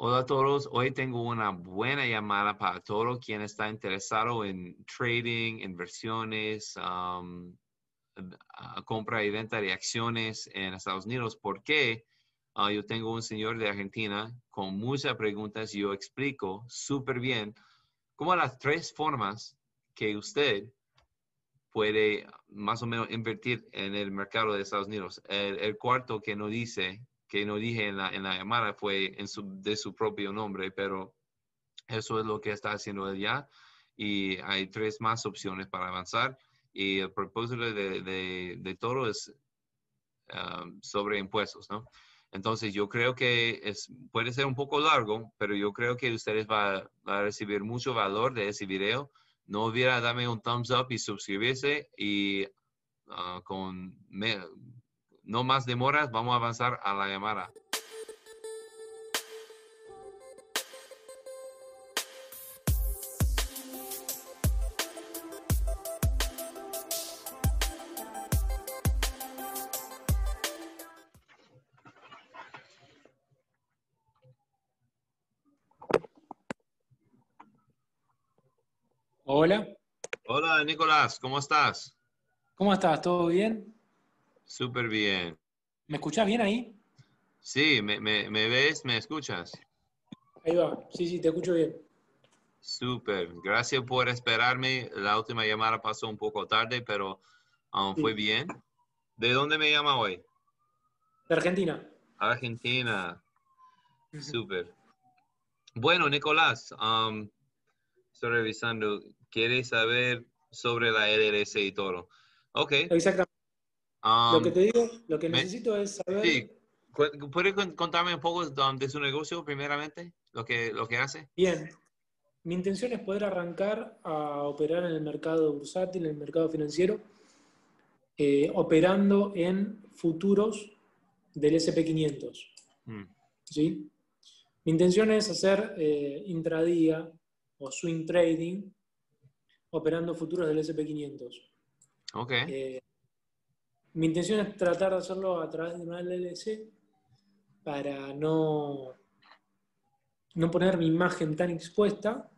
Hola a todos, hoy tengo una buena llamada para todo quien está interesado en trading, inversiones, um, compra y venta de acciones en Estados Unidos. ¿Por qué? Ah, yo tengo un señor de Argentina con muchas preguntas y yo explico súper bien cómo las tres formas que usted puede más o menos invertir en el mercado de Estados Unidos. El cuarto que no dice, que no dije en la, en la llamada fue en su, de su propio nombre, pero eso es lo que está haciendo él ya. Y hay tres más opciones para avanzar. Y el propósito de, de, de todo es um, sobre impuestos, ¿no? Entonces yo creo que es, puede ser un poco largo, pero yo creo que ustedes van va a recibir mucho valor de ese video. No olviden darme un thumbs up y suscribirse y ah, con me- no más demoras vamos a avanzar a la llamada. Hola, Hola Nicolás, ¿cómo estás? ¿cómo estás? ¿Todo bien? Súper bien. ¿Me escuchás bien ahí? Sí, ¿me, me, me ves? ¿Me escuchas? Ahí va, sí, sí, te escucho bien. Súper. Gracias por esperarme. La última llamada pasó un poco tarde, pero um, fue bien. ¿De dónde me llama hoy? De Argentina. Argentina. Súper. Bueno, Nicolás, um, estoy revisando. ¿Quieres saber sobre la LLC y todo? Ok. Exactamente. Um, lo que te digo, lo que me- necesito es saber. sí. cu- ¿Puedes con- contarme un poco um, de su negocio primeramente? Lo que, lo que hace. Bien. Mi intención es poder arrancar a operar en el mercado bursátil, en el mercado financiero, eh, operando en futuros del SP500. Mm, ¿sí? Mi intención es hacer eh, intradía o swing trading operando futuros del SP500. Ok. Eh, mi intención es tratar de hacerlo a través de una LLC para no, no poner mi imagen tan expuesta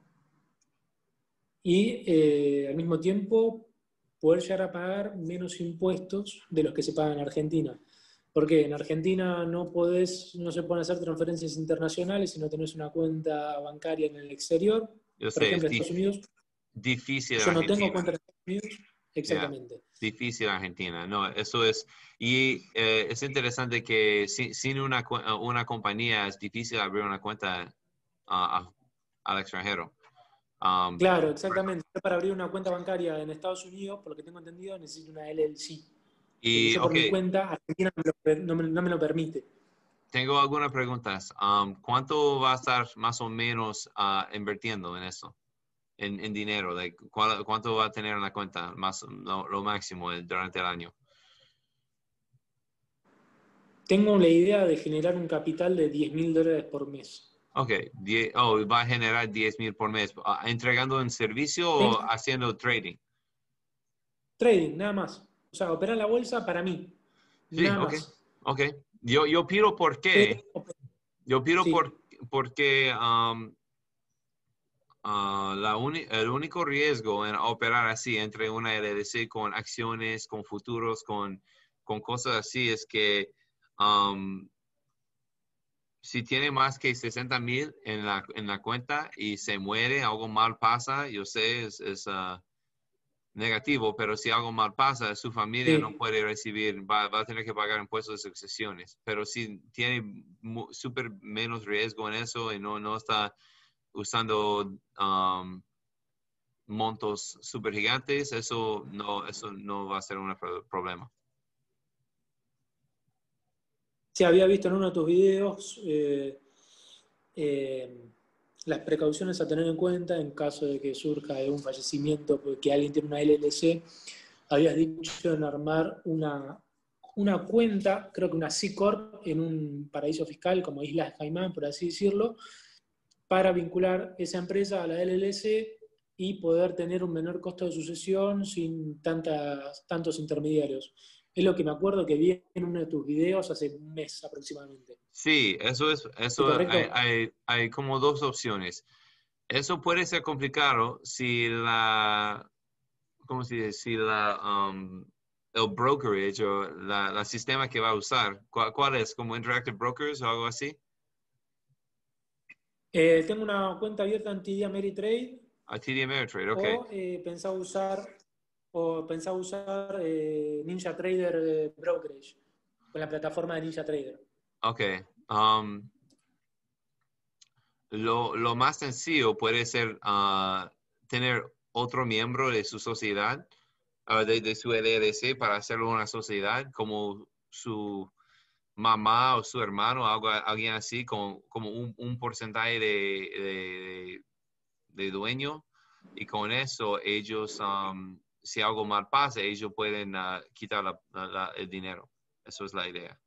y eh, al mismo tiempo poder llegar a pagar menos impuestos de los que se pagan en Argentina. Porque en Argentina no, podés, no se pueden hacer transferencias internacionales si no tenés una cuenta bancaria en el exterior. Yo Por sé, ejemplo, en Estados Unidos, difícil yo no tengo cuenta en Estados Unidos. Exactamente. Difícil Argentina, no, eso es, y eh, es interesante que sin, sin una, uh, una compañía es difícil abrir una cuenta a- al extranjero. Um, Claro, exactamente. Para abrir una cuenta bancaria en Estados Unidos, por lo que tengo entendido, necesito una LLC. y, por mi cuenta, Argentina no me no me, no me lo permite. tengo algunas preguntas. Um, ¿Cuánto va a estar más o menos ah, invirtiendo en eso? En, en dinero, like, ¿cuál- ¿cuánto va a tener en la cuenta más, lo, lo máximo durante el año? Tengo la idea de generar un capital de 10 mil dólares por mes. Ok, die- oh, va a generar 10 mil por mes. Ah, ¿Entregando en servicio o Sí. haciendo trading? Trading, nada más. O sea, operar la bolsa para mí. Sí, nada ok. más. Ok, yo, yo pido por qué. Yo pido Sí. por, porque um, ah, la el único riesgo en operar así entre una LLC con acciones, con futuros, con, con cosas así es que um, si tiene más que 60 mil en la, en la cuenta y se muere, algo mal pasa, yo sé, es, es, ah, negativo, pero si algo mal pasa, su familia Sí. no puede recibir, va, va a tener que pagar impuestos de sucesiones. Pero si tiene súper menos riesgo en eso y no, no está usando um, montos súper gigantes, eso no, eso no va a ser un pro- problema. Sí, había visto en uno de tus videos eh, eh, las precauciones a tener en cuenta en caso de que surja un fallecimiento porque alguien tiene una LLC. Habías dicho en armar una, una cuenta, creo que una C Corp, en un paraíso fiscal como Islas Caimán, por así decirlo, para vincular esa empresa a la LLC y poder tener un menor costo de sucesión sin tantas, tantos intermediarios. Es lo que me acuerdo que vi en uno de tus videos hace un mes aproximadamente. Sí, eso es, eso hay, hay, hay, como dos opciones. Eso puede ser complicado si la, ¿cómo se dice? Si la, um, el brokerage o la, la, sistema que va a usar, ¿cuál, es? ¿Como Interactive Brokers o algo así? Eh, tengo una cuenta abierta en TD Ameritrade. A TD Ameritrade, ok. O eh, pensaba usar, o pensaba usar eh, Ninja Trader eh, Brokerage, con la plataforma de Ninja Trader. Ok. Um, lo, lo, más sencillo puede ser uh, tener otro miembro de su sociedad, uh, de, de, su LLC, para hacerlo una sociedad, como su mamá o su hermano, algo, alguien así, con, como un, un porcentaje de, de, de, dueño. Y con eso ellos, um, si algo mal pasa, ellos pueden uh, quitar la, la, el dinero. Eso es la idea.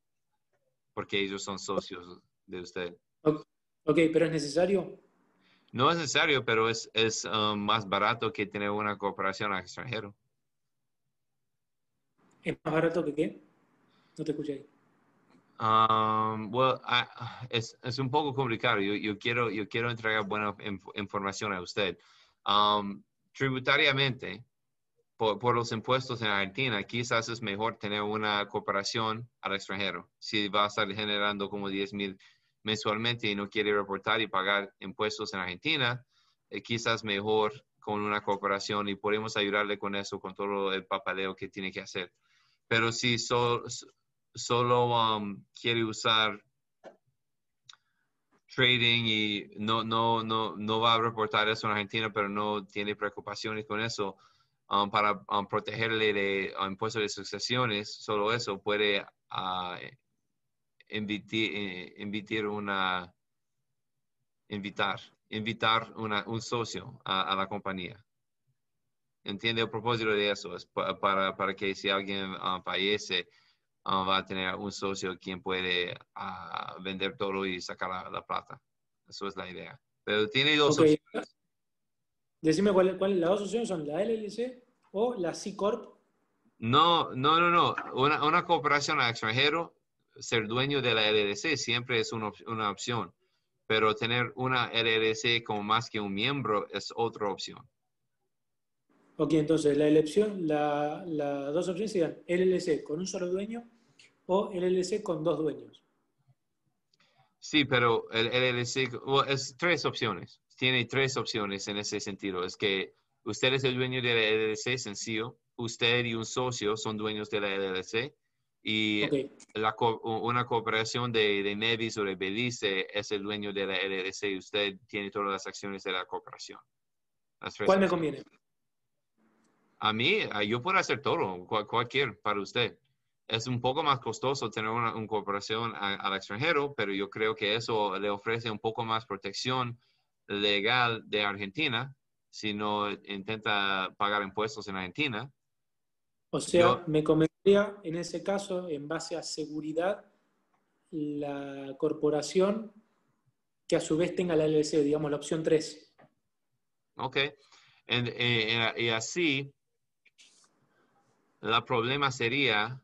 Porque ellos son socios de usted. Ok, pero es necesario. No es necesario, pero es, es um, más barato que tener una cooperación al extranjero. ¿Es más barato que qué? No te escuché. Um, well, es, es, un poco complicado. Yo, yo, quiero, yo quiero entregar buena información a usted. Um, tributariamente, por, por, los impuestos en Argentina, quizás es mejor tener una cooperación al extranjero. Si va a estar generando como 10 mil mensualmente y no quiere reportar y pagar impuestos en Argentina, eh, quizás mejor con una cooperación y podemos ayudarle con eso, con todo el papeleo que tiene que hacer. Pero si solo um, quiere usar trading y no, no, no, no va a reportar eso en Argentina, pero no tiene preocupaciones con eso, um, para um, protegerle de impuestos de sucesiones, solo eso puede uh, invitar, invitar una, invitar, invitar un socio a, la compañía. ¿Entiende el propósito de eso? Es para, para que si alguien ah, fallece, ah, va a tener un socio quien puede ah, vender todo y sacar la, plata. Eso es la idea. Pero tiene dos opciones. Decime cuáles cuál, las dos opciones son la LLC o la C Corp. No, no, no, no. Una, una cooperación al extranjero ser dueño de la LLC siempre es una, una, opción, pero tener una LLC como más que un miembro es otra opción. Ok, entonces la elección, las la dos opciones serían LLC con un solo dueño o LLC con dos dueños. Sí, pero el LLC es tres opciones. Tiene tres opciones en ese sentido. Es que usted es el dueño de la LLC, sencillo. Usted y un socio son dueños de la LLC y la, una cooperación de, de Nevis o de Belice es el dueño de la LLC y usted tiene todas las acciones de la cooperación. ¿Cuál me conviene? A mí, yo puedo hacer todo, cualquier para usted. Es un poco más costoso tener una, cooperación al extranjero, pero yo creo que eso le ofrece un poco más protección legal de Argentina si no intenta pagar impuestos en Argentina o sea, me convendría en ese caso, en base a seguridad, la corporación que a su vez tenga la LLC, digamos la opción 3. Ok. Eh, y así, el problema sería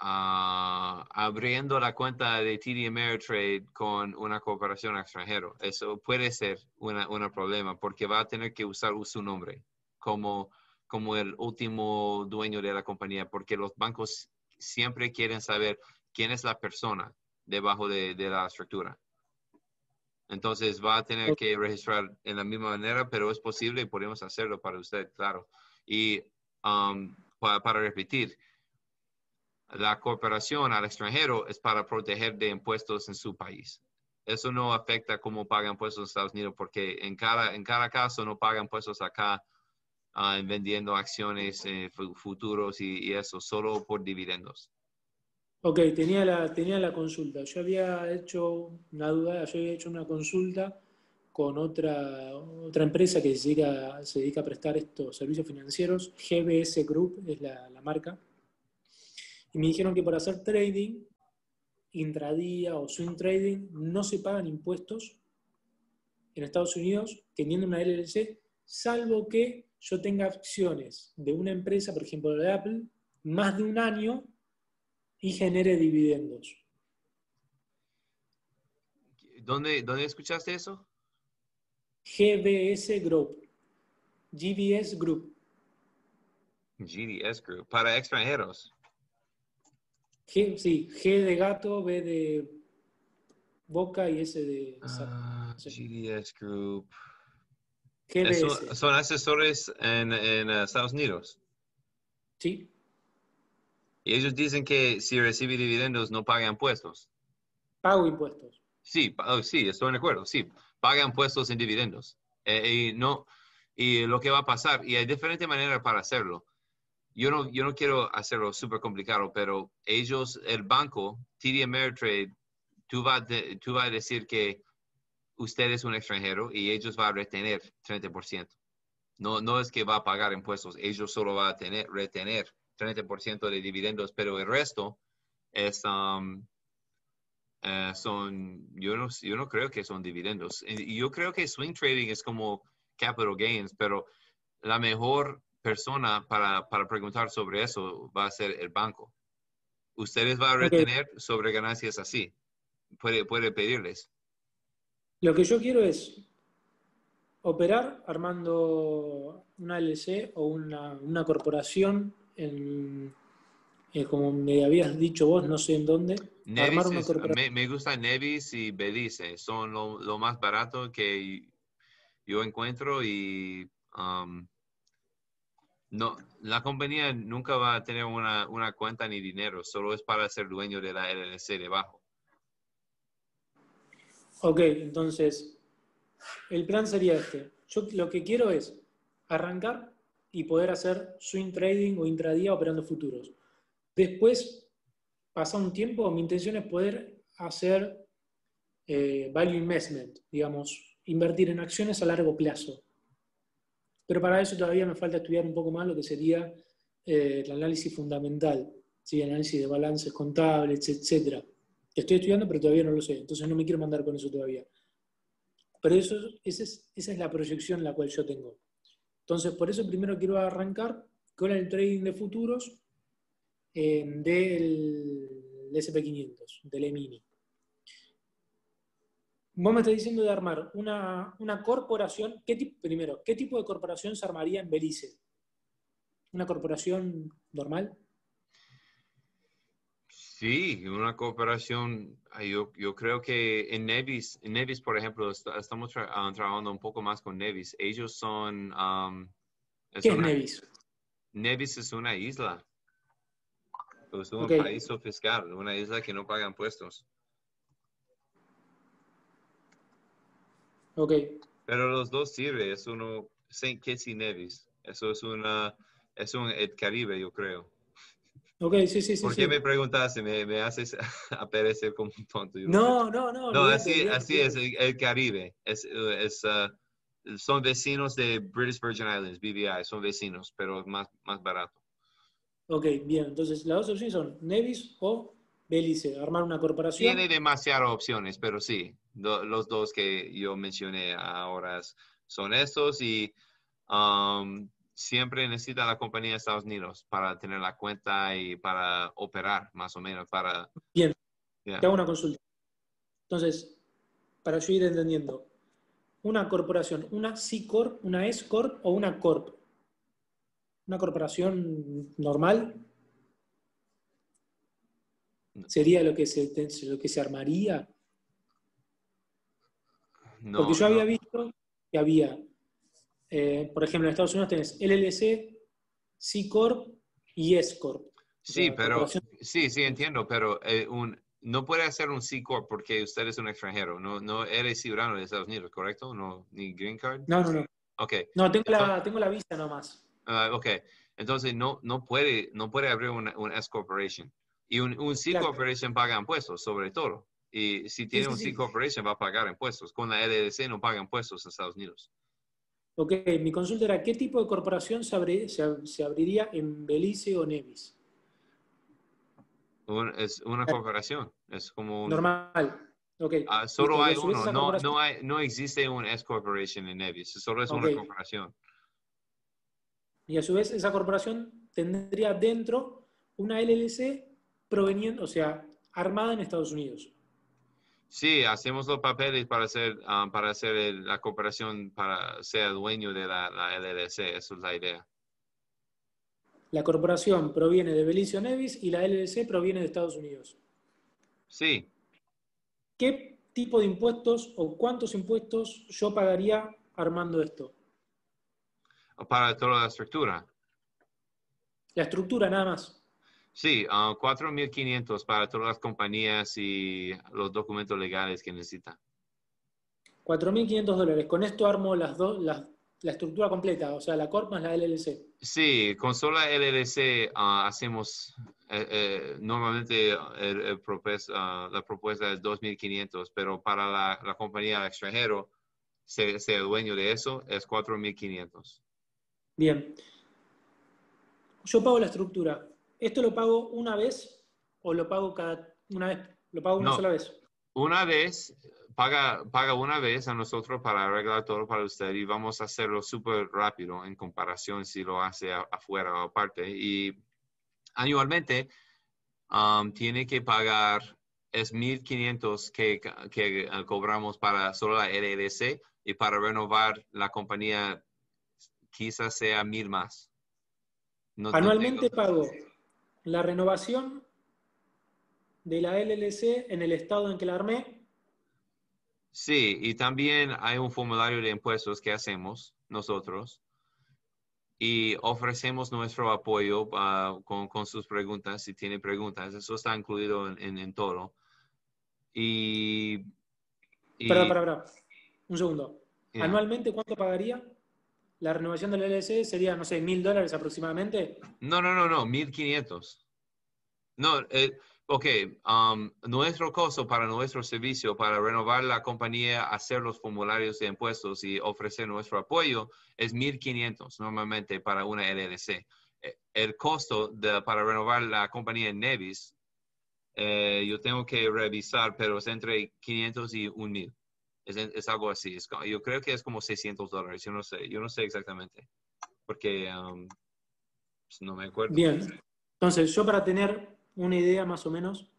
ah, abriendo la cuenta de TD Ameritrade con una cooperación extranjero. Eso puede ser un problema porque va a tener que usar su nombre como como el último dueño de la compañía, porque los bancos siempre quieren saber quién es la persona debajo de, la estructura. Entonces va a tener que registrar en la misma manera, pero es posible y podemos hacerlo para usted, claro. Y um, para, repetir, la cooperación al extranjero es para proteger de impuestos en su país. Eso no afecta cómo pagan impuestos en Estados Unidos, porque en cada, en cada caso no pagan impuestos acá Ah, vendiendo acciones eh, futuros y, eso, solo por dividendos. Ok, tenía la, tenía la consulta. Yo había hecho una duda, yo había hecho una consulta con otra, otra empresa que se dedica, se dedica a prestar estos servicios financieros, GBS Group es la, la marca, y me dijeron que por hacer trading, intradía o swing trading, no se pagan impuestos en Estados Unidos teniendo una LLC, salvo que yo tenga acciones de una empresa, por ejemplo de Apple, más de un año y genere dividendos. ¿Dónde, dónde escuchaste eso? GBS Group. GBS Group. GDS Group. Para extranjeros. G, sí, G de gato, B de boca y S de... Ah, GDS Group. Eso- son asesores en, en, Estados Unidos. Sí, Y ellos dicen que si recibe dividendos no pagan impuestos. pago impuestos. Sí, oh, sí, estoy de acuerdo. Sí, pagan impuestos en dividendos. Eh, y no, y lo que va a pasar, y hay diferentes maneras para hacerlo. Yo no, yo no quiero hacerlo súper complicado, pero ellos, el banco, TD Ameritrade, tú vas de- tú vas a decir que usted es un extranjero y ellos van a retener 30%. No, no es que va a pagar impuestos, ellos solo van a tener, retener 30% de dividendos, pero el resto es, um, eh, son, yo no, yo no creo que son dividendos. Yo creo que swing trading es como capital gains, pero la mejor persona para, para preguntar sobre eso va a ser el banco. Ustedes van a retener sobre ganancias así. Puede, puede pedirles. Lo que yo quiero es operar armando una LC o una, una corporación en, eh, como me habías dicho vos, no sé en dónde. Nevis armar una es- corporación. me, me gusta Nevis y Belice. Son lo, lo más barato que yo encuentro y um, no, la compañía nunca va a tener una, una cuenta ni dinero, solo es para ser dueño de la LLC debajo. Ok, entonces el plan sería este. Yo lo que quiero es arrancar y poder hacer swing trading o intradía operando futuros. Después, pasa un tiempo, mi intención es poder hacer eh, value investment, digamos, invertir en acciones a largo plazo. Pero para eso todavía me falta estudiar un poco más lo que sería eh, el análisis fundamental, ¿sí? análisis de balances contables, etcétera. Estoy estudiando, pero todavía no lo sé, entonces no me quiero mandar con eso todavía. Pero eso, esa, es, esa es la proyección la cual yo tengo. Entonces, por eso primero quiero arrancar con el trading de futuros eh, del SP500, del E-mini. Vos me estás diciendo de armar una, una corporación. ¿qué tipo, primero, ¿qué tipo de corporación se armaría en Belice? ¿Una corporación normal? Sí, una cooperación. ah, Yo, yo creo que en Nevis, en Nevis, por ejemplo, est- estamos tra- ah, trabajando un poco más con Nevis. Ellos son... um, es ¿Qué es Nevis? Nevis es una isla. Es un Ok. paraíso fiscal, una isla que no paga impuestos. Ok, Pero los dos sirven, es uno St. Kitts y Nevis. Eso es una, es un el Caribe, yo creo. ok, sí, sí, sí. ¿Por sí. qué me preguntaste? Me, me haces aparecer como un tonto. No, no, no. No, olvídate, así, olvídate, así es, olvídate. el, el Caribe. Es, es, ah, son vecinos de British Virgin Islands, BVI, son vecinos, pero más, más barato. Ok, bien. Entonces, las dos opciones son Nevis o Belice. Armar una corporación. Tiene demasiadas opciones, pero sí, do- los dos que yo mencioné ahora son estos y um, siempre necesita la compañía de Estados Unidos para tener la cuenta y para operar, más o menos, para... Bien. Yeah. Te hago una consulta. Entonces, para yo ir entendiendo, una corporación, una C Corp, una S Corp o una Corp. Una corporación normal sería lo que se, lo que se armaría. No, Porque yo no. había visto que había, eh, por ejemplo, en Estados Unidos tenés LLC, C Corp y S Corp. Sí, pero sí, sí entiendo, pero eh, un, no puede hacer un C Corp porque usted es un extranjero, no, no eres ciudadano de Estados Unidos, ¿correcto? No, ni green card. No, no, no. Ok, No, tengo la, tengo la visa nomás. ah, ok. Entonces no, no puede, no puede abrir una, un S Corporation y un, un C Claro. Corporation paga impuestos, sobre todo. Y si tiene sí, un sí. C Corporation va a pagar impuestos. Con la LLC no paga impuestos en Estados Unidos. Ok, mi consulta era, ¿qué tipo de corporación se, abri- se ab- se abriría en Belice o Nevis? Un- es una corporación, es como un... Normal. Ok. Ah, solo hay uno, no, no, hay, no existe un S Corporation en Nevis, solo es una Ok. corporación. Y a su vez esa corporación tendría dentro una LLC proveniente, o sea, armada en Estados Unidos. Sí, hacemos los papeles para hacer, ah, para hacer el- la cooperación, para ser dueño de la, la LLC. Esa es la idea. La corporación proviene de Belice o Nevis y la LLC proviene de Estados Unidos. Sí, ¿Qué tipo de impuestos o cuántos impuestos yo pagaría armando esto? para toda la estructura. La estructura nada más. Sí, ah, 4.500 para todas las compañías y los documentos legales que necesita. 4.500 dólares. Con esto armo las dos, las- la estructura completa, o sea, la Corp más la LLC. Sí, con sola LLC ah, hacemos, eh, eh, normalmente el- el propes- ah, la propuesta es 2.500, pero para la, la compañía extranjero, ser dueño de eso es 4.500. Bien. Yo pago la estructura. ¿Esto lo pago una vez o lo pago cada una vez? ¿Lo pago una No. sola vez? Una vez, paga, paga una vez a nosotros para arreglar todo para usted y vamos a hacerlo súper rápido en comparación si lo hace afuera o aparte. Y anualmente um, tiene que pagar, es 1.500 que, que eh, cobramos para solo la LLC y para renovar la compañía quizás sea mil más. No- no Anualmente tengo- pago la renovación de la LLC en el estado en que la armé. Sí, y también hay un formulario de impuestos que hacemos nosotros y ofrecemos nuestro apoyo ah, con, con sus preguntas, si tiene preguntas. Eso está incluido en, en- en todo. Y, y- Perdón, perdón, perdón. Un segundo. yeah. Anualmente, ¿cuánto pagaría? La renovación de la LLC sería, no sé, mil dólares aproximadamente. No, no, no, no, 1500. No, eh, ok, um, nuestro costo para nuestro servicio, para renovar la compañía, hacer los formularios de impuestos y ofrecer nuestro apoyo es 1500 normalmente para una LLC. Eh, El costo para renovar la compañía en Nevis, eh, yo tengo que revisar, pero es entre 500 y 1000. Es, es algo así. Es yo creo que es como 600 dólares. Yo no sé, yo no sé exactamente. Porque um, pues, no me acuerdo. Bien. Entonces, yo para tener una idea más o menos,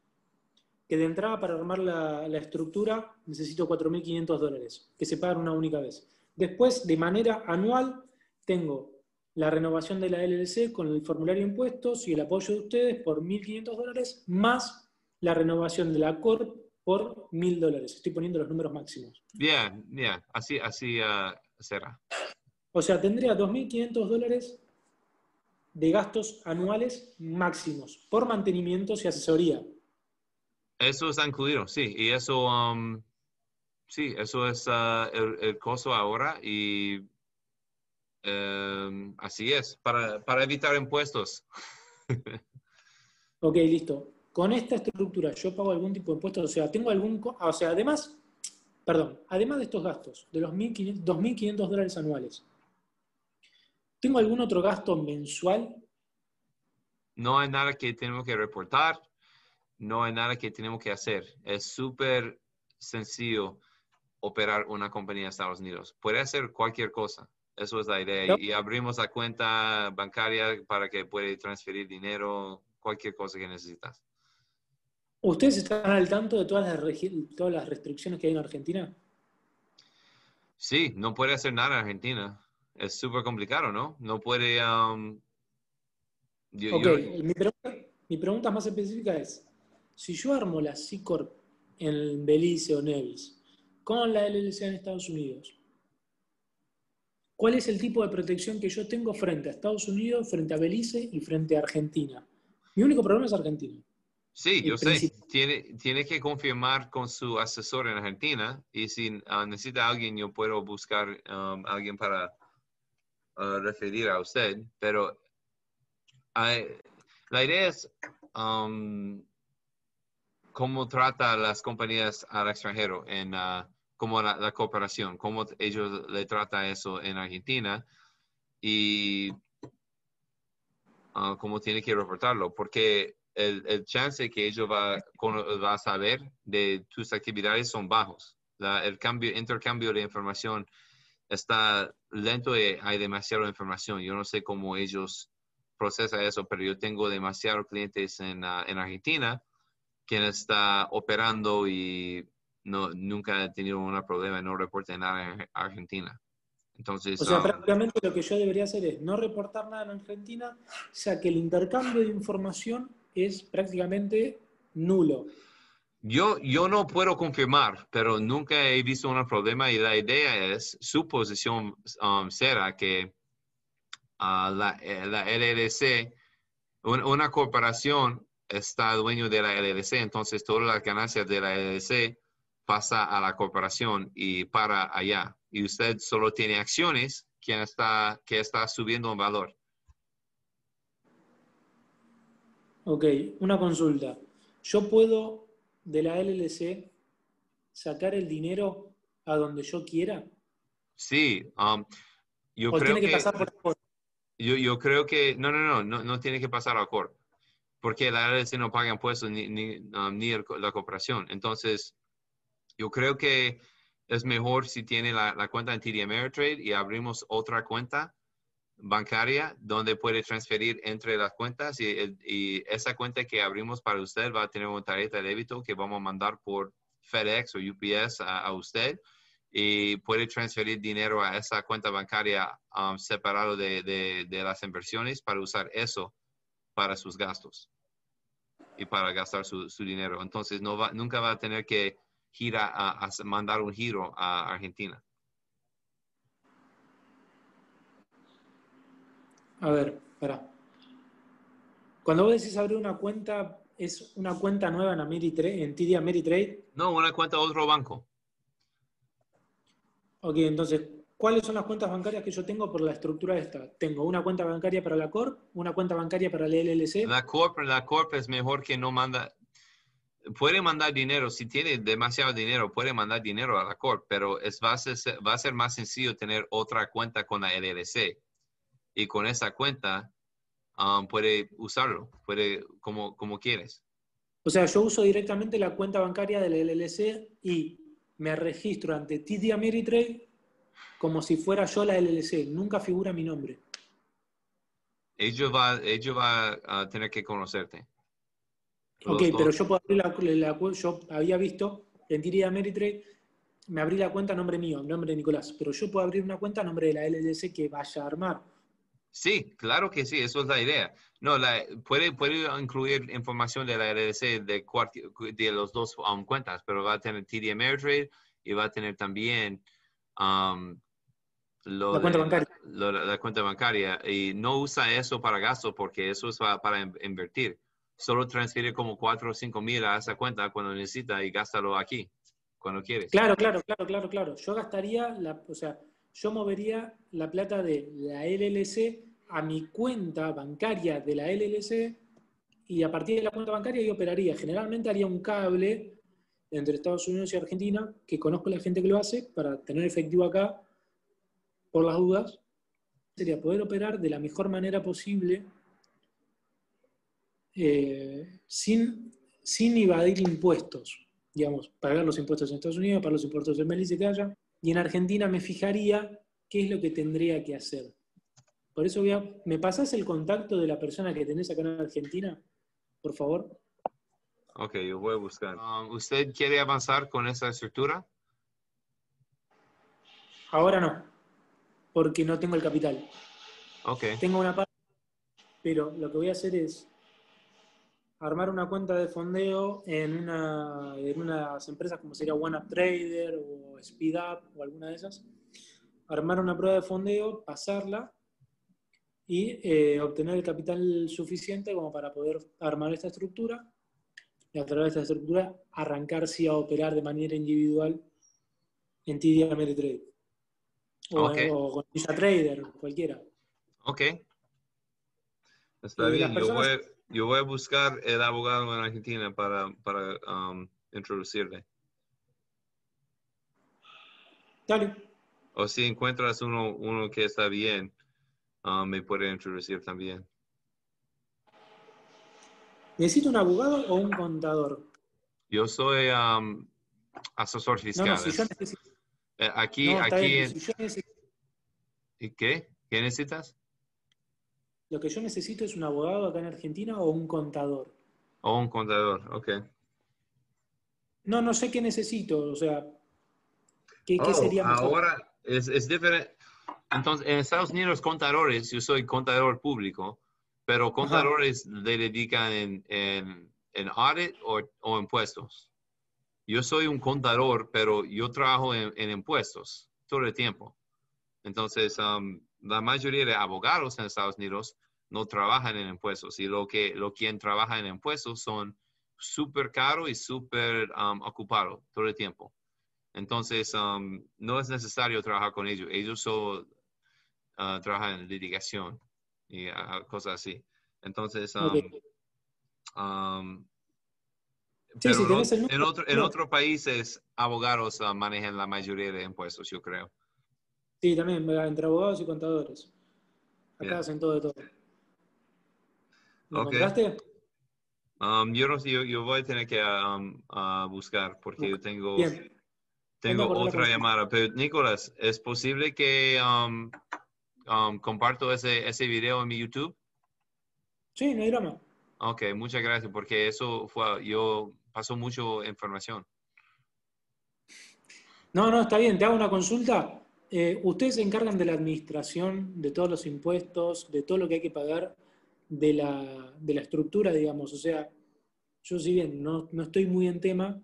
que de entrada para armar la, la estructura necesito 4.500 dólares, que se pagan una única vez. Después, de manera anual, tengo la renovación de la LLC con el formulario de impuestos y el apoyo de ustedes por 1.500 dólares, más la renovación de la CORP por 1.000 dólares. Estoy poniendo los números máximos. Bien, bien, así, así ah, será. O sea, tendría 2.500 dólares de gastos anuales máximos por mantenimientos y asesoría. Eso está incluido, sí, y eso, um, sí, eso es ah, el, el costo ahora y em, así es, para, para evitar impuestos. Ok, listo. Con esta estructura, ¿yo pago algún tipo de impuesto? O sea, tengo algún... O sea, además, perdón, además de estos gastos, de los 1.500 2.500 dólares anuales, ¿tengo algún otro gasto mensual? No hay nada que tenemos que reportar, no hay nada que tenemos que hacer. Es súper sencillo operar una compañía en Estados Unidos. Puede hacer cualquier cosa. Eso es la idea. Yep. Y abrimos la cuenta bancaria para que pueda transferir dinero, cualquier cosa que necesitas. ¿Ustedes están al tanto de todas las, todas las restricciones que hay en Argentina? Sí, no puede hacer nada en Argentina. Es súper complicado, ¿no? No puede... um, yo- Ok, yo- mi, pregunta, mi pregunta más específica es, si yo armo la C-Corp en Belice o Nevis con la LLC en Estados Unidos, ¿cuál es el tipo de protección que yo tengo frente a Estados Unidos, frente a Belice y frente a Argentina? Mi único problema es Argentina. Sí, yo sé. Tiene, tiene que confirmar con su asesor en Argentina y si ah, necesita alguien, yo puedo buscar um, alguien para ah, referir a usted. Pero hay- la idea es um, cómo trata a las compañías al extranjero en ah, como la, la cooperación, cómo ellos le trata eso en Argentina y ah, cómo tiene que reportarlo, porque el, el chance que ellos va, va a saber de tus actividades son bajos. La- el cambio, intercambio de información está lento y hay demasiada información. Yo no sé cómo ellos procesa eso, pero yo tengo demasiados clientes en, ah, en Argentina quien está operando y no, nunca ha tenido un problema, no reporta nada en Argentina. Entonces, o sea, um, prácticamente lo que yo debería hacer es no reportar nada en Argentina, ya que el intercambio de información es prácticamente nulo. Yo, yo no puedo confirmar, pero nunca he visto un problema y la idea es, su posición um, será que uh, la, eh, la, LLC, una corporación está dueño de la LLC, entonces todas las ganancias de la LLC pasa a la corporación y para allá. Y usted solo tiene acciones que está, que está subiendo en valor. Ok, una consulta. ¿Yo puedo de la LLC sacar el dinero a donde yo quiera? Sí. Um, yo ¿O creo tiene que, pasar por yo, yo, creo que no, no, no, no, no tiene que pasar a CORP porque la LLC no paga impuestos ni, ni, um, ni la cooperación. Entonces, yo creo que es mejor si tiene la, la cuenta en TD Ameritrade y abrimos otra cuenta bancaria donde puede transferir entre las cuentas y, y, esa cuenta que abrimos para usted va a tener una tarjeta de débito que vamos a mandar por FedEx o UPS a, a usted y puede transferir dinero a esa cuenta bancaria um, separado de, de, de, las inversiones para usar eso para sus gastos y para gastar su, su dinero. Entonces, no va, nunca va a tener que gira a, a mandar un giro a Argentina. A ver, espera. Cuando vos decís abrir una cuenta, ¿es una cuenta nueva en, Ameritrade, en TD Ameritrade? No, una cuenta de otro banco. Ok, entonces, ¿cuáles son las cuentas bancarias que yo tengo por la estructura esta? Tengo una cuenta bancaria para la Corp, una cuenta bancaria para la LLC. La Corp, la Corp es mejor que no manda, puede mandar dinero, si tiene demasiado dinero, puede mandar dinero a la Corp, pero es, va, a ser, va a ser más sencillo tener otra cuenta con la LLC. Y con esa cuenta um, puede usarlo, puede como, como quieres. O sea, yo uso directamente la cuenta bancaria de la LLC y me registro ante TD Ameritrade como si fuera yo la LLC. Nunca figura mi nombre. Ellos va, ellos va a tener que conocerte. Ok, pero yo puedo abrir la, la, yo había visto en TD Ameritrade, me abrí la cuenta a nombre mío, a nombre de Nicolás, pero yo puedo abrir una cuenta a nombre de la LLC que vaya a armar. Sí, claro que sí, eso es la idea. No, la, puede, puede incluir información de la LLC de, de los dos um, cuentas, pero va a tener TD Ameritrade y va a tener también um, lo la, cuenta de, bancaria. Lo, la, cuenta bancaria. Y no usa eso para gasto porque eso es para, para invertir. Solo transfiere como 4 o 5 mil a esa cuenta cuando necesita y gástalo aquí, cuando quieres. Claro, claro, claro, claro, claro. Yo gastaría, la, o sea, yo movería la plata de la LLC a mi cuenta bancaria de la LLC y a partir de la cuenta bancaria yo operaría. Generalmente haría un cable entre Estados Unidos y Argentina, que conozco a la gente que lo hace, para tener efectivo acá, por las dudas, sería poder operar de la mejor manera posible eh, sin, sin evadir impuestos. Digamos, pagar los impuestos en Estados Unidos, pagar los impuestos en Belice que haya, y en Argentina me fijaría qué es lo que tendría que hacer. Por eso voy a, ¿me pasas el contacto de la persona que tenés acá en Argentina? Por favor. Ok, yo voy a buscar. Um, ¿Usted quiere avanzar con esa estructura? Ahora no, porque no tengo el capital. Ok. Tengo una parte, pero lo que voy a hacer es armar una cuenta de fondeo en, una, en unas empresas como sería OneUp Trader o SpeedUp o alguna de esas. Armar una prueba de fondeo, pasarla y eh, obtener el capital suficiente como para poder armar esta estructura y a través de esta estructura arrancar sí a operar de manera individual en TD Ameritrade o, okay. o con Visa Trader, cualquiera. Ok. Está bien, personas... yo, voy, yo, voy, a buscar el abogado en Argentina para, para um, introducirle. Dale. O si encuentras uno, uno que está bien, um, me puede introducir también. ¿Necesito un abogado o un contador? Yo soy um, asesor fiscal. No, no, si yo necesito... eh, aquí, no, aquí. Bien, en... si yo necesito... ¿Y qué? ¿Qué necesitas? Lo que yo necesito es un abogado acá en Argentina o un contador. O un contador, ok. No, no sé qué necesito, o sea, ¿qué, Oh, sería mejor? Ahora es, es diferente. Entonces, en Estados Unidos, contadores, yo soy contador público, pero contadores le dedican en, en, en audit o, o impuestos. Yo soy un contador, pero yo trabajo en, en impuestos todo el tiempo. Entonces, um, la mayoría de abogados en Estados Unidos no trabajan en impuestos y lo que lo quien trabaja en impuestos son súper caros y súper um, ocupados todo el tiempo. Entonces, um, no es necesario trabajar con ellos. Ellos solo uh, trabajan en litigación y uh, cosas así. Entonces, um, Ok. um, Sí, en, tenés el en otro- en no. otros países, abogados uh, manejan la mayoría de impuestos, yo creo. Sí, también, entre abogados y contadores. Acá Bien. hacen todo de todo. ¿Lo Ok. encontraste? Um, yo no sé, yo, yo voy a tener que buscar porque yo tengo, Bien. tengo otra llamada. Pero, Nicolás, ¿es posible que um, um, comparto ese, ese video en mi YouTube? Sí, no hay drama. Ok, muchas gracias, porque eso fue, yo pasó mucho información. No, no, está bien, te hago una consulta. Eh, ustedes se encargan de la administración de todos los impuestos, de todo lo que hay que pagar, de la, de la estructura, digamos. O sea, yo si bien no, no estoy muy en tema,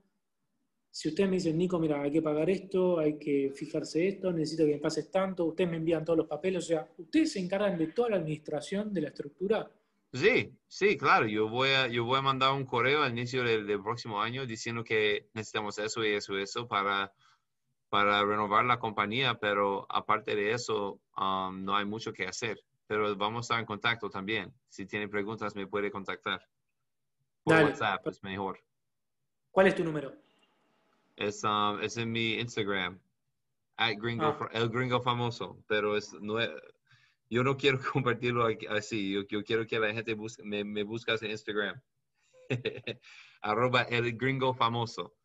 si ustedes me dicen, Nico, mira, hay que pagar esto, hay que fijarse esto, necesito que me pases tanto, ustedes me envían todos los papeles, o sea, ustedes se encargan de toda la administración de la estructura. Sí, sí, claro. Yo voy a, yo voy a mandar un correo al inicio del, del próximo año diciendo que necesitamos eso y eso y eso para, para renovar la compañía, pero aparte de eso, um, no hay mucho que hacer. Pero vamos a estar en contacto también. Si tiene preguntas, me puede contactar. Por Dale. WhatsApp es mejor. ¿Cuál es tu número? Es, um, es en mi Instagram, at gringo, Ah. el gringo famoso, pero es, no es- yo no quiero compartirlo así, yo, yo quiero que la gente busque, me, me buscas en Instagram. Arroba el gringo famoso.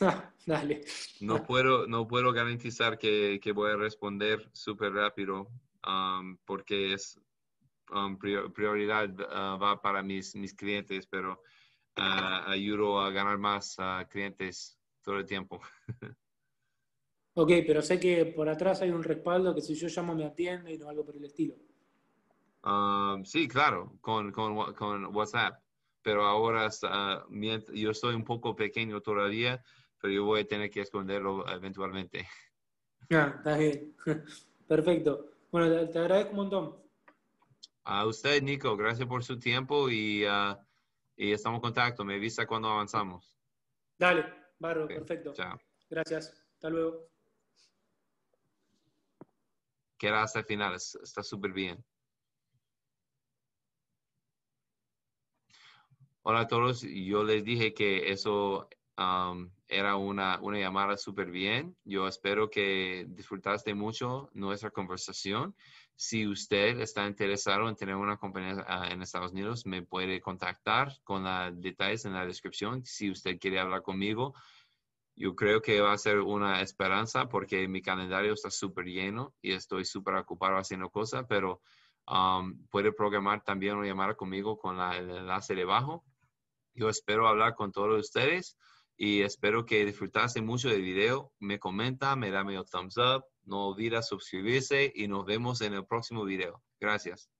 Ah, Dale. No puedo, no puedo garantizar que, que voy a responder súper rápido um, porque es um, prior- prioridad uh, va para mis, mis clientes, pero uh, ayudo a ganar más uh, clientes todo el tiempo. Ok, pero sé que por atrás hay un respaldo que si yo llamo me atiende y no algo por el estilo. Um, sí, claro, con, con, con WhatsApp, pero ahora mient- yo soy un poco pequeño todavía, pero yo voy a tener que esconderlo eventualmente. Ah, está bien. Perfecto. Bueno, te, te agradezco un montón. A usted, Nico, gracias por su tiempo y, uh, y estamos en contacto. Me avisa cuando avanzamos. Dale, Barro, perfecto. Chao. Gracias. Hasta luego. Queda hasta el final, es- está súper bien. Hola a todos, yo les dije que eso um, era una, una llamada súper bien. Yo espero que disfrutaste mucho nuestra conversación. Si usted está interesado en tener una compañía ah, en Estados Unidos, me puede contactar con los detalles en la descripción. Si usted quiere hablar conmigo, yo creo que va a ser una esperanza porque mi calendario está súper lleno y estoy súper ocupado haciendo cosas, pero um, puede programar también una llamada conmigo con la- el enlace debajo. Yo espero hablar con todos ustedes y espero que disfrutasen mucho del video. Me comenta, me da medio thumbs up, no olvida suscribirse y nos vemos en el próximo video. Gracias.